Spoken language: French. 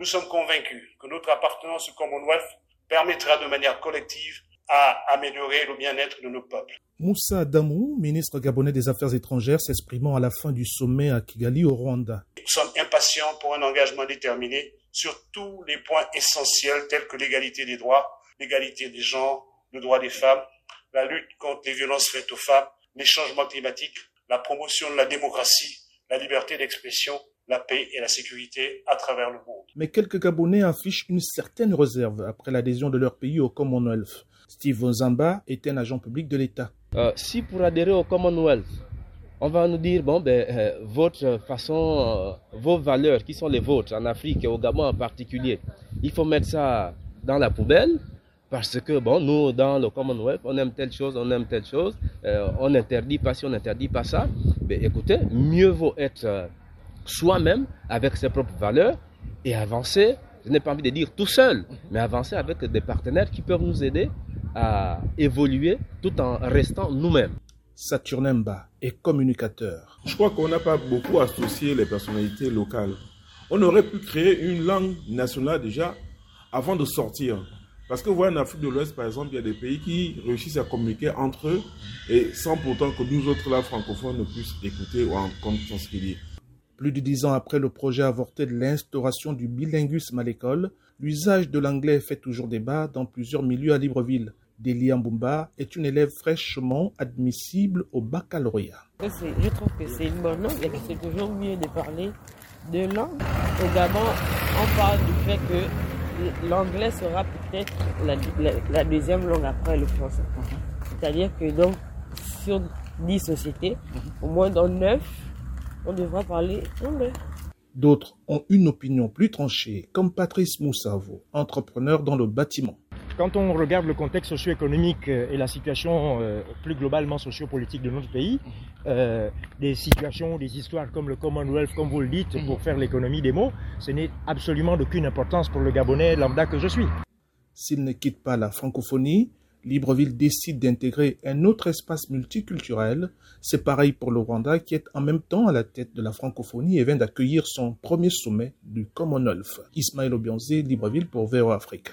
Nous sommes convaincus que notre appartenance au Commonwealth permettra de manière collective à améliorer le bien-être de nos peuples. Moussa Damou, ministre gabonais des Affaires étrangères, s'exprimant à la fin du sommet à Kigali au Rwanda. Nous sommes impatients pour un engagement déterminé sur tous les points essentiels tels que l'égalité des droits, l'égalité des genres, le droit des femmes, la lutte contre les violences faites aux femmes, les changements climatiques, la promotion de la démocratie, la liberté d'expression, la paix et la sécurité à travers le monde. Mais quelques Gabonais affichent une certaine réserve après l'adhésion de leur pays au Commonwealth. Steve Zamba est un agent public de l'État. Euh, si pour adhérer au Commonwealth, on va nous dire, bon, ben, euh, votre façon, euh, vos valeurs qui sont les vôtres en Afrique et au Gabon en particulier, il faut mettre ça dans la poubelle parce que, bon, nous, dans le Commonwealth, on aime telle chose, on aime telle chose, on n'interdit pas ci, on n'interdit pas ça. Ben, écoutez, mieux vaut être soi-même avec ses propres valeurs et avancer, je n'ai pas envie de dire tout seul, mais avancer avec des partenaires qui peuvent nous aider à évoluer tout en restant nous-mêmes. Saturnemba est communicateur. Je crois qu'on n'a pas beaucoup associé les personnalités locales. On aurait pu créer une langue nationale déjà avant de sortir. Parce que vous voyez, en Afrique de l'Ouest, par exemple, il y a des pays qui réussissent à communiquer entre eux et sans pourtant que nous autres, là, francophones, ne puissent écouter ou entendre ce qu'ils disent. Plus de dix ans après le projet avorté de l'instauration du bilinguisme à l'école, l'usage de l'anglais fait toujours débat dans plusieurs milieux à Libreville. Delia Mbumba est une élève fraîchement admissible au baccalauréat. Je trouve que c'est une bonne langue et que c'est toujours mieux de parler de langue. Au Gabon, on parle du fait que l'anglais sera peut-être la, deuxième langue après le français. C'est-à-dire que donc, sur 10 sociétés, au moins dans 9, on devra parler anglais. D'autres ont une opinion plus tranchée, comme Patrice Moussavo, entrepreneur dans le bâtiment. Quand on regarde le contexte socio-économique euh, et la situation euh, plus globalement sociopolitique de notre pays, euh, des situations, des histoires comme le Commonwealth, comme vous le dites, pour faire l'économie des mots, ce n'est absolument d'aucune importance pour le Gabonais lambda que je suis. S'il ne quitte pas la francophonie, Libreville décide d'intégrer un autre espace multiculturel. C'est pareil pour le Rwanda qui est en même temps à la tête de la francophonie et vient d'accueillir son premier sommet du Commonwealth. Ismaël Obianzi, Libreville pour VO Afrique.